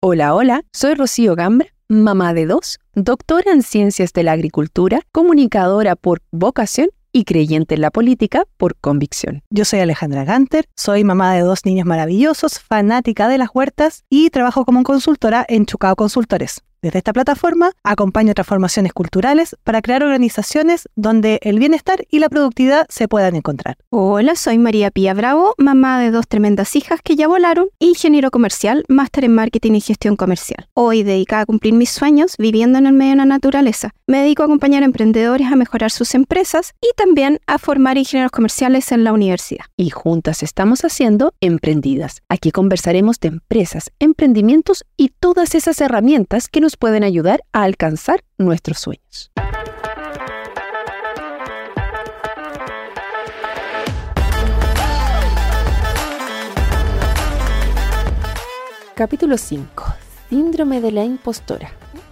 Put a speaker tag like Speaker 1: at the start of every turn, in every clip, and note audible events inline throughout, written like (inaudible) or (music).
Speaker 1: Hola, hola, soy Rocío Gambra, mamá de dos, doctora en ciencias de la agricultura, comunicadora por vocación y creyente en la política por convicción.
Speaker 2: Yo soy Alejandra Ganter, soy mamá de dos niños maravillosos, fanática de las huertas y trabajo como consultora en Chucao Consultores. Desde esta plataforma acompaño transformaciones culturales para crear organizaciones donde el bienestar y la productividad se puedan encontrar.
Speaker 3: Hola, soy María Pía Bravo, mamá de dos tremendas hijas que ya volaron, ingeniero comercial, máster en marketing y gestión comercial. Hoy dedicada a cumplir mis sueños viviendo en el medio de la naturaleza. Me dedico a acompañar a emprendedores a mejorar sus empresas y también a formar ingenieros comerciales en la universidad.
Speaker 1: Y juntas estamos haciendo Emprendidas. Aquí conversaremos de empresas, emprendimientos y todas esas herramientas que nos pueden ayudar a alcanzar nuestros sueños. Capítulo 5. Síndrome de la impostora.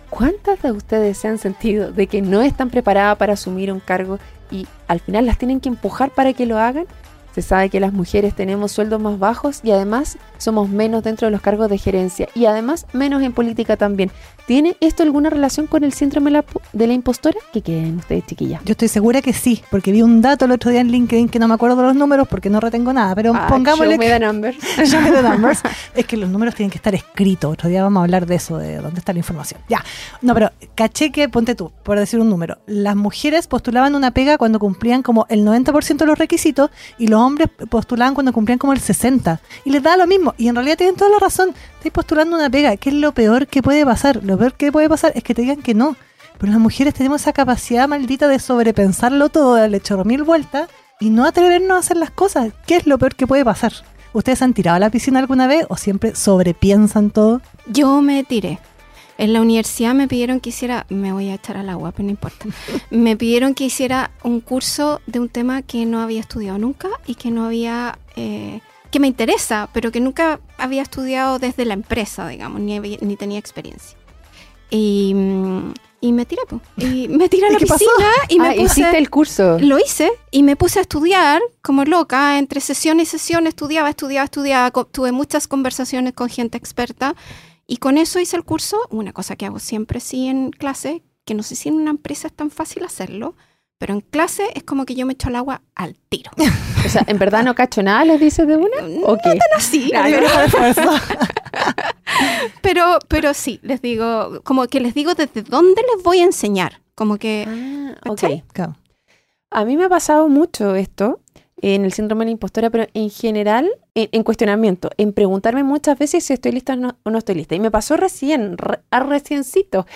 Speaker 1: ¿Cuántas de ustedes se han sentido de que no están preparadas para asumir un cargo y al final las tienen que empujar para que lo hagan? Se sabe que las mujeres tenemos sueldos más bajos y además somos menos dentro de los cargos de gerencia y además menos en política también. ¿Tiene esto alguna relación con el síndrome de la impostora? ¿Qué creen ustedes, chiquillas?
Speaker 2: Yo estoy segura que sí, porque vi un dato el otro día en LinkedIn que no me acuerdo de los números porque no retengo nada, pero
Speaker 1: ah,
Speaker 2: pongámosle...
Speaker 1: Show me the (laughs) numbers.
Speaker 2: show me the numbers. (laughs) es que los números tienen que estar escritos. Otro día vamos a hablar de eso, de dónde está la información. Ya. No, pero caché que, ponte tú, por decir un número, las mujeres postulaban una pega cuando cumplían como el 90% de los requisitos y los hombres postulaban cuando cumplían como el 60%. Y les da lo mismo. Y en realidad tienen toda la razón. Estáis postulando una pega. ¿Qué es lo peor que puede pasar? Lo peor que puede pasar es que te digan que no. Pero las mujeres tenemos esa capacidad maldita de sobrepensarlo todo, darle chorro mil vueltas y no atrevernos a hacer las cosas. ¿Qué es lo peor que puede pasar? ¿Ustedes han tirado a la piscina alguna vez o siempre sobrepiensan todo?
Speaker 3: Yo me tiré. En la universidad me pidieron que hiciera, me voy a echar al agua, pero no importa. (laughs) me pidieron que hiciera un curso de un tema que no había estudiado nunca y que no había, eh, que me interesa, pero que nunca había estudiado desde la empresa, digamos, ni, ni tenía experiencia. Y, y me tiré, y me tiré a (laughs) la piscina y me
Speaker 1: ah, ¿Hiciste el curso?
Speaker 3: Lo hice y me puse a estudiar como loca, entre sesión y sesión estudiaba, estudiaba, estudiaba, tuve muchas conversaciones con gente experta y con eso hice el curso, una cosa que hago siempre sí en clase, que no sé si en una empresa es tan fácil hacerlo, pero en clase es como que yo me echo el agua al tiro. (laughs)
Speaker 1: o sea, ¿en verdad no cacho nada, les dices de una?
Speaker 3: No tan así. pero, (laughs) pero sí, les digo, como que les digo desde dónde les voy a enseñar. Como que...
Speaker 1: Ah, A mí me ha pasado mucho esto en el síndrome de la impostora, pero en general, en, cuestionamiento, en preguntarme muchas veces si estoy lista o no, estoy lista. Y me pasó recién, a reciencito,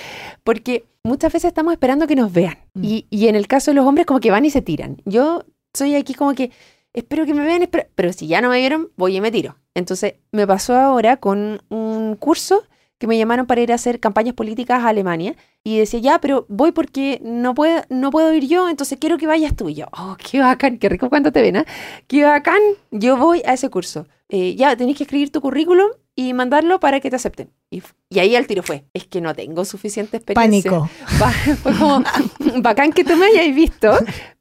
Speaker 1: porque muchas veces estamos esperando que nos vean. Mm. Y, y, en el caso de los hombres, como que van y se tiran. Yo soy aquí como que espero que me vean, pero si ya no me vieron, voy y me tiro. Entonces, me pasó ahora con un curso que me llamaron para ir a hacer campañas políticas a Alemania y decía, ya, pero voy porque no puedo, no puedo ir yo, entonces quiero que vayas tú. Y yo, oh, qué bacán, qué rico cuando te ven, ¿eh? Qué bacán, yo voy a ese curso. Eh, ya, tenés que escribir tu currículum y mandarlo para que te acepten. Y, ahí el tiro fue, es que no tengo suficiente experiencia.
Speaker 2: Pánico. (laughs)
Speaker 1: fue como, (laughs) bacán que tú me hayas visto,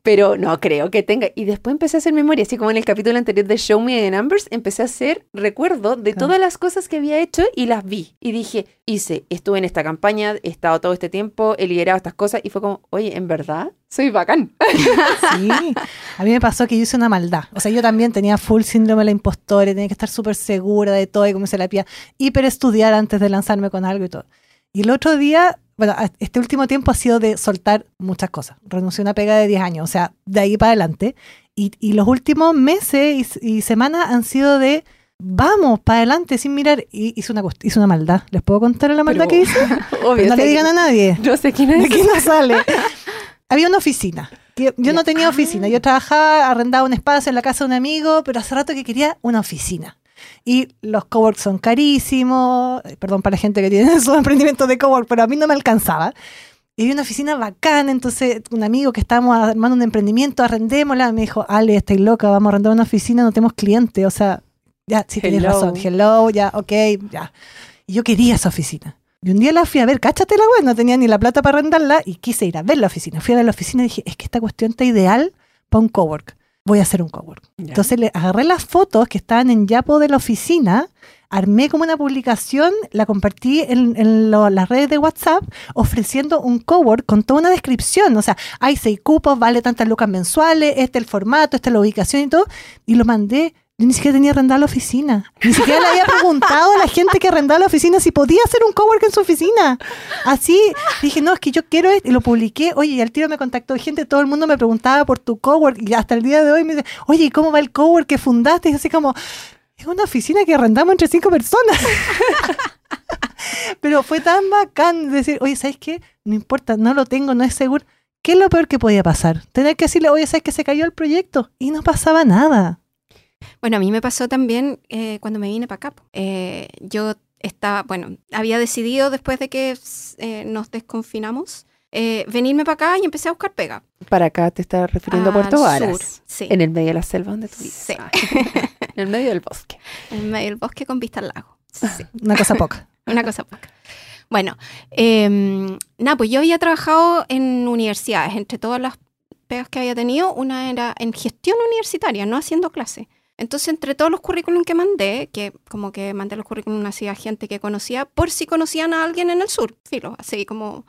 Speaker 1: pero no creo que tenga. Y después empecé a hacer memoria, así como en el capítulo anterior de Show Me the Numbers, empecé a hacer recuerdo de todas las cosas que había hecho y las vi. Y dije, hice, estuve en esta campaña, he estado todo este tiempo, he liderado estas cosas y fue como, oye, ¿en verdad? Soy bacán. (laughs)
Speaker 2: Sí, a mí me pasó que yo hice una maldad. O sea, yo también tenía full síndrome de la impostora, tenía que estar súper segura de todo y como se la pía, hiper estudiar antes de lanzarme con algo y todo. Y el otro día bueno, este último tiempo ha sido de soltar muchas cosas. Renuncié a una pega de 10 años, o sea, de ahí para adelante. Y, y los últimos meses y, semanas han sido de vamos para adelante sin mirar. Y hice una, hice una maldad. ¿Les puedo contar la maldad que hice? (laughs) Obvio, no le digan a nadie.
Speaker 1: Yo sé quién es.
Speaker 2: De quién no (laughs) sale. Había una oficina. Yo no tenía oficina. Yo trabajaba, arrendaba un espacio en la casa de un amigo, pero hace rato que quería una oficina. Y los coworks son carísimos, eh, perdón para la gente que tiene (laughs) su emprendimiento de cowork, pero a mí no me alcanzaba. Y había una oficina bacana, entonces un amigo que estábamos armando un emprendimiento, arrendémosla, me dijo, Ale, estoy loca, vamos a arrendar una oficina, no tenemos clientes, o sea, ya, sí tienes razón, hello, ya, ok, ya. Y yo quería esa oficina. Y un día la fui a ver, cáchate la web, no tenía ni la plata para arrendarla y quise ir a ver la oficina. Fui a ver la oficina y dije, es que esta cuestión está ideal para un cowork. Voy a hacer un cowork. Entonces le agarré las fotos que estaban en Yapo de la oficina, armé como una publicación, la compartí en, en lo- las redes de WhatsApp ofreciendo un cowork con toda una descripción. O sea, hay seis cupos, vale tantas lucas mensuales, este es el formato, esta es la ubicación y todo. Y lo mandé. Yo ni siquiera tenía arrendada la oficina. Ni siquiera le había preguntado a la gente que arrendaba la oficina si podía hacer un cowork en su oficina. Así dije, no, es que yo quiero esto. Y lo publiqué. Oye, y al tiro me contactó gente, todo el mundo me preguntaba por tu cowork. Y hasta el día de hoy me dice, oye, ¿y cómo va el cowork que fundaste? Y así como, es una oficina que arrendamos entre cinco personas. (laughs) Pero fue tan bacán decir, oye, ¿sabes qué? No importa, no lo tengo, no es seguro. ¿Qué es lo peor que podía pasar? Tener que decirle, oye, ¿sabes que se cayó el proyecto? Y no pasaba nada.
Speaker 3: Bueno, a mí me pasó también eh, cuando me vine para acá. Eh, yo estaba, bueno, había decidido después de que eh, nos desconfinamos eh, venirme para acá y empecé a buscar pega.
Speaker 1: Para acá te estás refiriendo a
Speaker 3: Al
Speaker 1: Puerto Varas.
Speaker 3: sur, sí.
Speaker 1: En el medio de la selva donde tú vives.
Speaker 3: Sí.
Speaker 1: Ah, (laughs) en el medio del bosque.
Speaker 3: En medio del bosque con vista al lago. Sí,
Speaker 2: Una cosa poca. (laughs)
Speaker 3: una cosa poca. Bueno, eh, nada, pues yo había trabajado en universidades, entre todas las pegas que había tenido, una era en gestión universitaria, no haciendo clase. Entonces, entre todos los currículum que mandé, que como que mandé los currículum así a gente que conocía, por si conocían a alguien en el sur, filo, así como...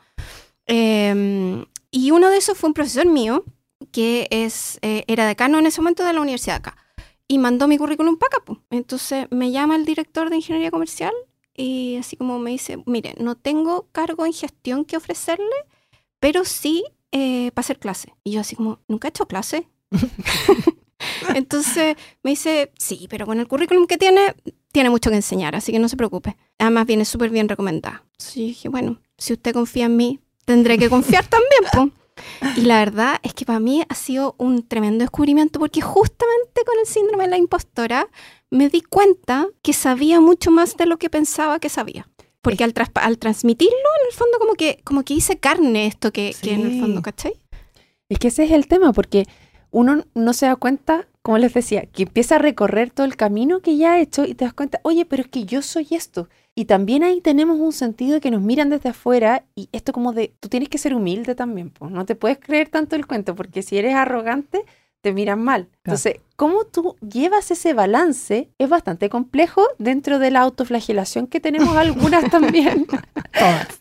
Speaker 3: eh, y uno de esos fue un profesor mío, que es, eh, era decano en ese momento de la universidad acá, y mandó mi currículum para acá. Entonces, me llama el director de ingeniería comercial y así como me dice, mire, no tengo cargo en gestión que ofrecerle, pero sí eh, para hacer clase. Y yo así como, ¿nunca he hecho clase? (laughs) (laughs) Entonces me dice, sí, pero con el currículum que tiene, tiene mucho que enseñar, así que no se preocupe. Además viene súper bien recomendada. Sí, dije, bueno, si usted confía en mí, tendré que confiar (laughs) también, po. Y la verdad es que para mí ha sido un tremendo descubrimiento porque justamente con el síndrome de la impostora me di cuenta que sabía mucho más de lo que pensaba que sabía. Porque al, traspa- al transmitirlo, en el fondo, como que, como que hice carne esto que, que en el
Speaker 2: Sí.
Speaker 3: fondo, ¿cachai?
Speaker 1: Es que ese es el tema, porque uno no se da cuenta, como les decía, que empieza a recorrer todo el camino que ya ha hecho y te das cuenta, oye, pero es que yo soy esto. Y también ahí tenemos un sentido de que nos miran desde afuera y esto como de, tú tienes que ser humilde también, pues no te puedes creer tanto el cuento, porque si eres arrogante, te miran mal. Entonces, cómo tú llevas ese balance es bastante complejo dentro de la autoflagelación que tenemos algunas (laughs) también.
Speaker 2: Todas.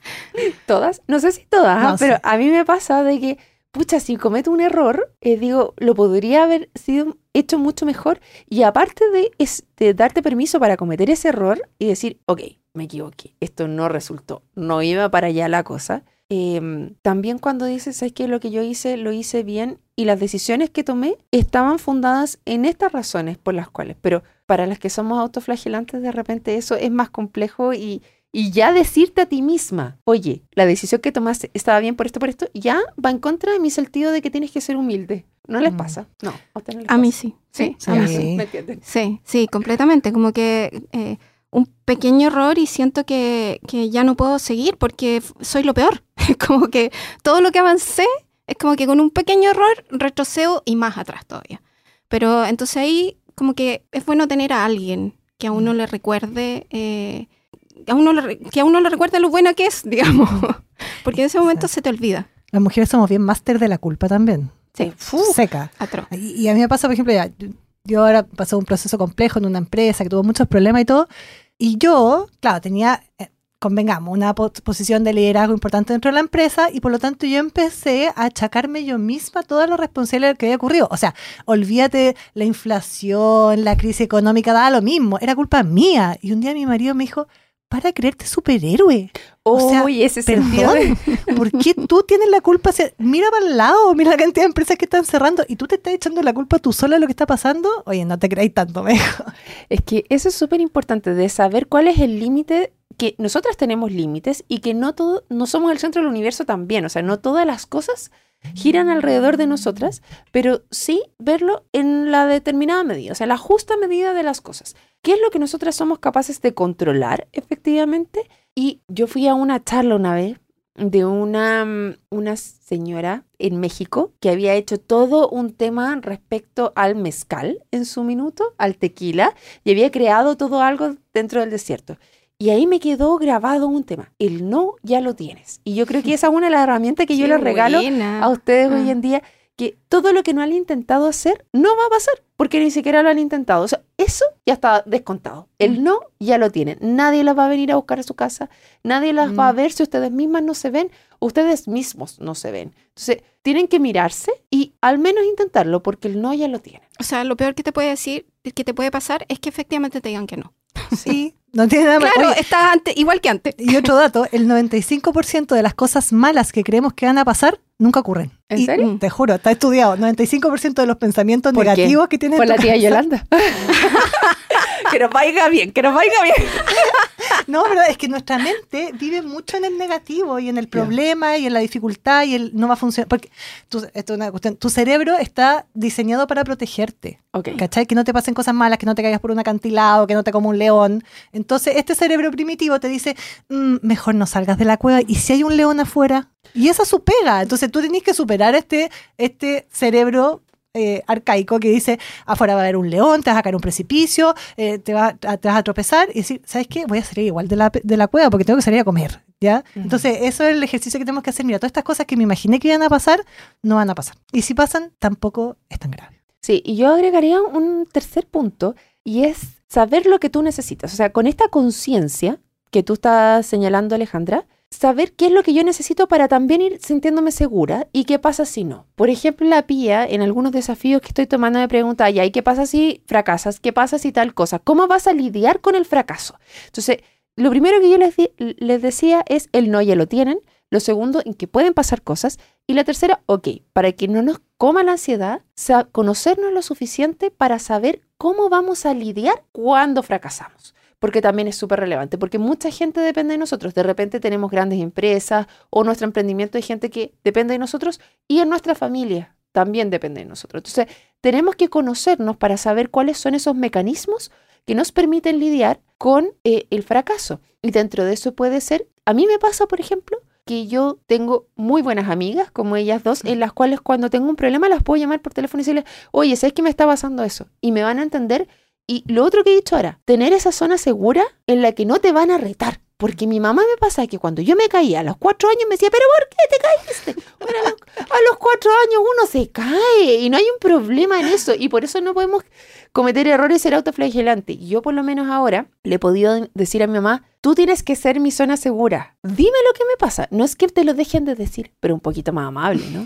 Speaker 1: Todas, no sé si todas,
Speaker 2: No,
Speaker 1: ¿ah? pero a mí me pasa de que, pucha, si cometo un error, eh, digo, lo podría haber sido hecho mucho mejor. Y aparte de, darte permiso para cometer ese error y decir, ok, me equivoqué, esto no resultó, no iba para allá la cosa. em, también cuando dices, ¿sabes qué? Lo que yo hice, lo hice bien y las decisiones que tomé estaban fundadas en estas razones por las cuales, pero para las que somos autoflagelantes, de repente eso es más complejo y, y ya decirte a ti misma, oye, la decisión que tomaste estaba bien por esto, por esto, ya va en contra de mi sentido de que tienes que ser humilde. ¿No les
Speaker 2: Mm.
Speaker 1: pasa? No, a ustedes no les
Speaker 3: A mí sí, sí,
Speaker 2: Sí.
Speaker 3: a mí
Speaker 2: Sí.
Speaker 3: sí.
Speaker 1: ¿Me entienden?
Speaker 3: Sí, sí, completamente. Como que eh, un pequeño error y siento que, que ya no puedo seguir porque soy lo peor. (laughs) como que todo lo que avancé es como que con un pequeño error retrocedo y más atrás todavía. Pero entonces ahí como que es bueno tener a alguien que a uno le recuerde, eh, a uno le que a uno le recuerde lo buena que es, (laughs) digamos. porque en ese momento se te olvida.
Speaker 2: Las mujeres somos bien máster de la culpa también.
Speaker 3: Sí,
Speaker 2: Seca.
Speaker 3: atroz.
Speaker 2: Y, y a mí me pasa, por ejemplo, ya, yo- ahora pasé un proceso complejo en una empresa que tuvo muchos problemas y todo. Y yo, claro, tenía, eh, convengamos, una po- posición de liderazgo importante dentro de la empresa y por lo tanto yo empecé a achacarme yo misma toda la responsabilidad que había ocurrido. O sea, olvídate la inflación, la crisis económica, daba lo mismo, era culpa mía. Y un día mi marido me dijo, para creerte superhéroe. O sea,
Speaker 1: Uy, ese sentido
Speaker 2: Perdón, (laughs) ¿por qué tú tienes la culpa? mira para el lado, mira la cantidad de empresas que están cerrando y tú te estás echando la culpa tú sola de lo que está pasando. Oye, no te creáis tanto, (laughs) me dijo.
Speaker 1: Es que eso es súper importante de saber cuál es el límite, que nosotras tenemos límites y que no todo, no somos el centro del universo también, o sea, no todas las cosas giran alrededor de nosotras, pero sí verlo en la determinada medida, o sea, la justa medida de las cosas. ¿Qué es lo que nosotras somos capaces de controlar efectivamente? Y yo fui a una charla una vez de una, una señora en México que había hecho todo un tema respecto al mezcal en su minuto, al tequila, y había creado todo algo dentro del desierto. Y ahí me quedó grabado un tema. El no ya lo tienes. Y yo creo que esa es una de las herramientas que (laughs) yo les regalo
Speaker 3: buena.
Speaker 1: a ustedes hoy
Speaker 3: Ah.
Speaker 1: en día, que todo lo que no han intentado hacer no va a pasar, porque ni siquiera lo han intentado. O sea, eso ya está descontado. El
Speaker 2: Mm.
Speaker 1: no ya lo tienen. Nadie las va a venir a buscar a su casa, nadie las va a
Speaker 2: Mm.
Speaker 1: ver si ustedes mismas no se ven, ustedes mismos no se ven. Entonces, tienen que mirarse y al menos intentarlo, porque el no ya lo tienen.
Speaker 3: O sea, lo peor que te puede decir, que te puede pasar, es que efectivamente te digan que no.
Speaker 2: Sí, (laughs) no tiene nada más.
Speaker 3: Claro,
Speaker 2: Oye,
Speaker 3: estás ante- igual que antes.
Speaker 2: y otro dato, el (laughs) 95% de las cosas malas que creemos que van a pasar nunca ocurren.
Speaker 1: ¿En
Speaker 2: Y
Speaker 1: serio?
Speaker 2: Te juro, está estudiado. 95% de los pensamientos
Speaker 1: ¿Por qué?
Speaker 2: negativos que tienes
Speaker 1: Por la tía Yolanda. (laughs) (laughs) que nos vaya bien, que nos vaya bien. (laughs)
Speaker 2: No, pero es que nuestra mente vive mucho en el negativo y en el problema y en la dificultad y el no va a funcionar. Porque tu, esto es una cuestión, tu cerebro está diseñado para protegerte.
Speaker 1: Ok.
Speaker 2: ¿Cachai? Que no te pasen cosas malas, que no te caigas por un acantilado, que no te coma un león. Entonces, este cerebro primitivo te dice, "Mm, mejor no salgas de la cueva. ¿Y si hay un león afuera? Y esa es su pega. Entonces, tú tenés que superar este, este cerebro eh, arcaico que dice, afuera va a haber un león, te vas a caer un precipicio, eh, te, va- a- te vas a tropezar y decir, ¿sabes qué? Voy a salir igual de la, de la cueva porque tengo que salir a comer. ¿Ya? Entonces, eso es el ejercicio que tenemos que hacer. Mira, todas estas cosas que me imaginé que iban a pasar, no van a pasar. Y si pasan, tampoco es tan grave.
Speaker 1: Sí, y yo agregaría un tercer punto y es saber lo que tú necesitas. O sea, con esta conciencia que tú estás señalando, Alejandra, saber qué es lo que yo necesito para también ir sintiéndome segura y qué pasa si no. Por ejemplo, la pía, en algunos desafíos que estoy tomando, me pregunta, ¿y qué pasa si fracasas? ¿Qué pasa si tal cosa? ¿Cómo vas a lidiar con el fracaso? Entonces, lo primero que yo les, decía es el no ya lo tienen. Lo segundo, en que pueden pasar cosas. Y la tercera, ok, para que no nos coma la ansiedad, conocernos lo suficiente para saber cómo vamos a lidiar cuando fracasamos. Porque también es súper relevante, porque mucha gente depende de nosotros. De repente tenemos grandes empresas o nuestro emprendimiento hay gente que depende de nosotros y en nuestra familia también depende de nosotros. Entonces, tenemos que conocernos para saber cuáles son esos mecanismos que nos permiten lidiar con eh, el fracaso. Y dentro de eso puede ser, a mí me pasa, por ejemplo, que yo tengo muy buenas amigas, como ellas dos, en las cuales cuando tengo un problema las puedo llamar por teléfono y decirles, oye, ¿sabes que me está pasando eso? Y me van a entender. Y lo otro que he dicho ahora, tener esa zona segura en la que no te van a retar. Porque mi mamá me pasa que cuando yo me caía a los cuatro años me decía, ¿pero por qué te caíste? A, los, a los cuatro años uno se cae y no hay un problema en eso. Y por eso no podemos cometer errores ser autoflagelante. Yo por lo menos ahora le he podido decir a mi mamá, tú tienes que ser mi zona segura. Dime lo que me pasa. No es que te lo dejen de decir, pero un poquito más amable, ¿no?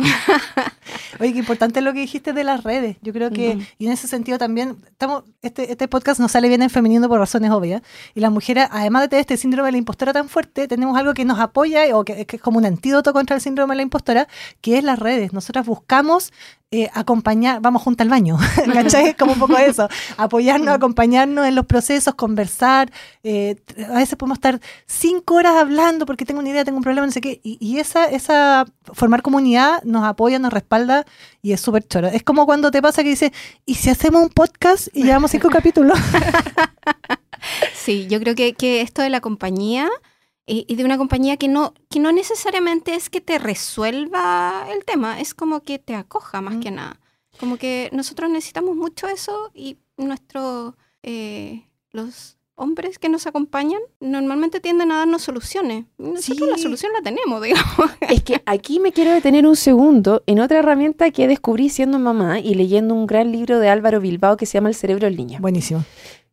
Speaker 1: (laughs)
Speaker 2: Oye, qué importante lo que dijiste de las redes. Yo creo que, y en ese sentido también, estamos, este, este podcast nos sale bien en femenino por razones obvias. Y las mujeres, además de tener este síndrome de la impostora tan fuerte, tenemos algo que nos apoya o que, que es como un antídoto contra el síndrome de la impostora, que es las redes. Nosotras buscamos eh, acompañar, vamos junto al baño, (laughs) ¿cachai? Es como un poco eso, apoyarnos, acompañarnos en los procesos, conversar. eh, a veces podemos estar cinco horas hablando porque tengo una idea, tengo un problema, no sé qué. Y, y esa, esa formar comunidad nos apoya, nos respalda y es súper choro. Es como cuando te pasa que dices, ¿y si hacemos un podcast y llevamos cinco capítulos? (laughs)
Speaker 3: Sí, yo creo que, que esto de la compañía y, y de una compañía que no, que no necesariamente es que te resuelva el tema, es como que te acoja más
Speaker 2: Mm.
Speaker 3: que nada. Como que nosotros necesitamos mucho eso y nuestros, eh, los hombres que nos acompañan normalmente tienden a darnos soluciones. Nosotros la solución la tenemos, (laughs) digamos.
Speaker 1: Es que aquí me quiero detener un segundo en otra herramienta que descubrí siendo mamá y leyendo un gran libro de Álvaro Bilbao que se llama El cerebro en línea.
Speaker 2: Buenísimo.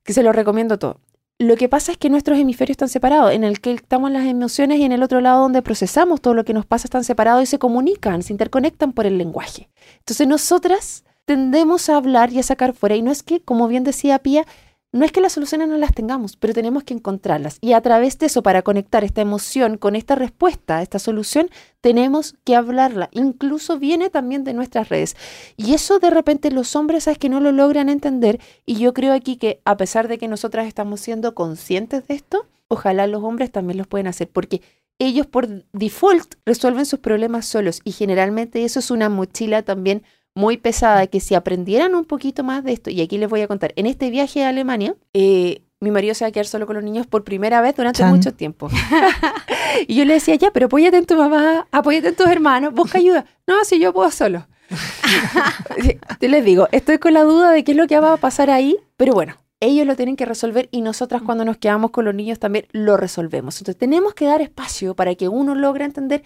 Speaker 1: que se lo recomiendo todo. Lo que pasa es que nuestros hemisferios están separados, en el que estamos las emociones y en el otro lado donde procesamos todo lo que nos pasa están separados y se comunican, se interconectan por el lenguaje. Entonces nosotras tendemos a hablar y a sacar fuera y no es que, como bien decía Pía, no es que las soluciones no las tengamos, pero tenemos que encontrarlas. Y a través de eso, para conectar esta emoción con esta respuesta, esta solución, tenemos que hablarla. Incluso viene también de nuestras redes. Y eso de repente los hombres, sabes que no lo logran entender. Y yo creo aquí que a pesar de que nosotras estamos siendo conscientes de esto, ojalá los hombres también los pueden hacer. Porque ellos por default resuelven sus problemas solos. Y generalmente eso es una mochila también muy pesada, que si aprendieran un poquito más de esto, y aquí les voy a contar, en este viaje a Alemania, eh, mi marido se va a quedar solo con los niños por primera vez durante
Speaker 2: Chan.
Speaker 1: mucho tiempo. (laughs) y yo le decía, ya, pero apóyate en tu mamá, apóyate en tus hermanos, busca ayuda. No, si yo puedo solo. (laughs) (laughs) Yo les digo, estoy con la duda de qué es lo que va a pasar ahí, pero bueno, ellos lo tienen que resolver y nosotras cuando nos quedamos con los niños también lo resolvemos. Entonces tenemos que dar espacio para que uno logre entender.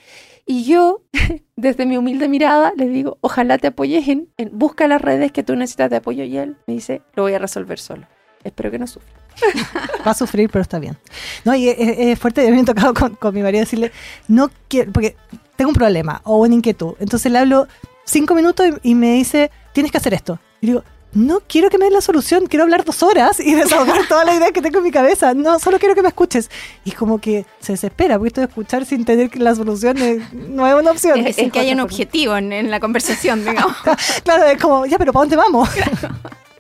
Speaker 1: Y yo, (laughs) desde mi humilde mirada, les digo, ojalá te apoyes en, busca las redes que tú necesitas de apoyo y él me dice, lo voy a resolver solo. Espero que no sufra.
Speaker 2: Va a sufrir, pero está bien. No, y es, fuerte, me he tocado con, con mi marido decirle, no quiero, porque tengo un problema o una inquietud. Entonces le hablo cinco minutos y, me dice, tienes que hacer esto. Y digo, no quiero que me des la solución, quiero hablar dos horas y desahogar (laughs) toda la idea que tengo en mi cabeza. No, solo quiero que me escuches. Y como que se desespera, porque esto de escuchar sin tener que la solución no es una opción.
Speaker 3: Es, que haya un objetivo en, la conversación, digamos. (laughs)
Speaker 2: claro, es como, ya, pero ¿para dónde vamos?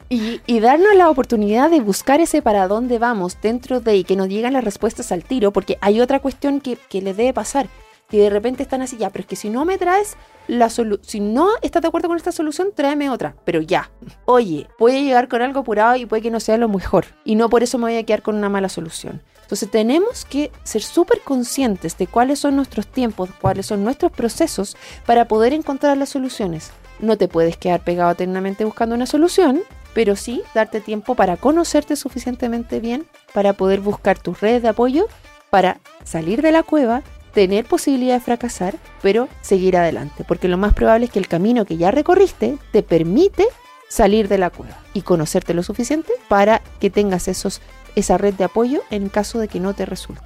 Speaker 1: Y, darnos la oportunidad de buscar ese para dónde vamos dentro de y que nos llegan las respuestas al tiro, porque hay otra cuestión que, que les debe pasar y de repente están así, ya, pero es que si no me traes la solución, si no estás de acuerdo con esta solución, tráeme otra, pero ya. Oye, puede llegar con algo apurado y puede que no sea lo mejor, y no por eso me voy a quedar con una mala solución. Entonces tenemos que ser súper conscientes de cuáles son nuestros tiempos, cuáles son nuestros procesos para poder encontrar las soluciones. No te puedes quedar pegado eternamente buscando una solución, pero sí darte tiempo para conocerte suficientemente bien, para poder buscar tus redes de apoyo, para salir de la cueva tener posibilidad de fracasar, pero seguir adelante, porque lo más probable es que el camino que ya recorriste te permite salir de la cueva y conocerte lo suficiente para que tengas esos, esa red de apoyo en caso de que no te resulte.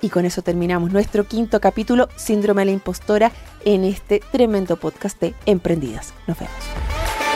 Speaker 1: Y con eso terminamos nuestro quinto capítulo, Síndrome de la Impostora, en este tremendo podcast de Emprendidas. Nos vemos.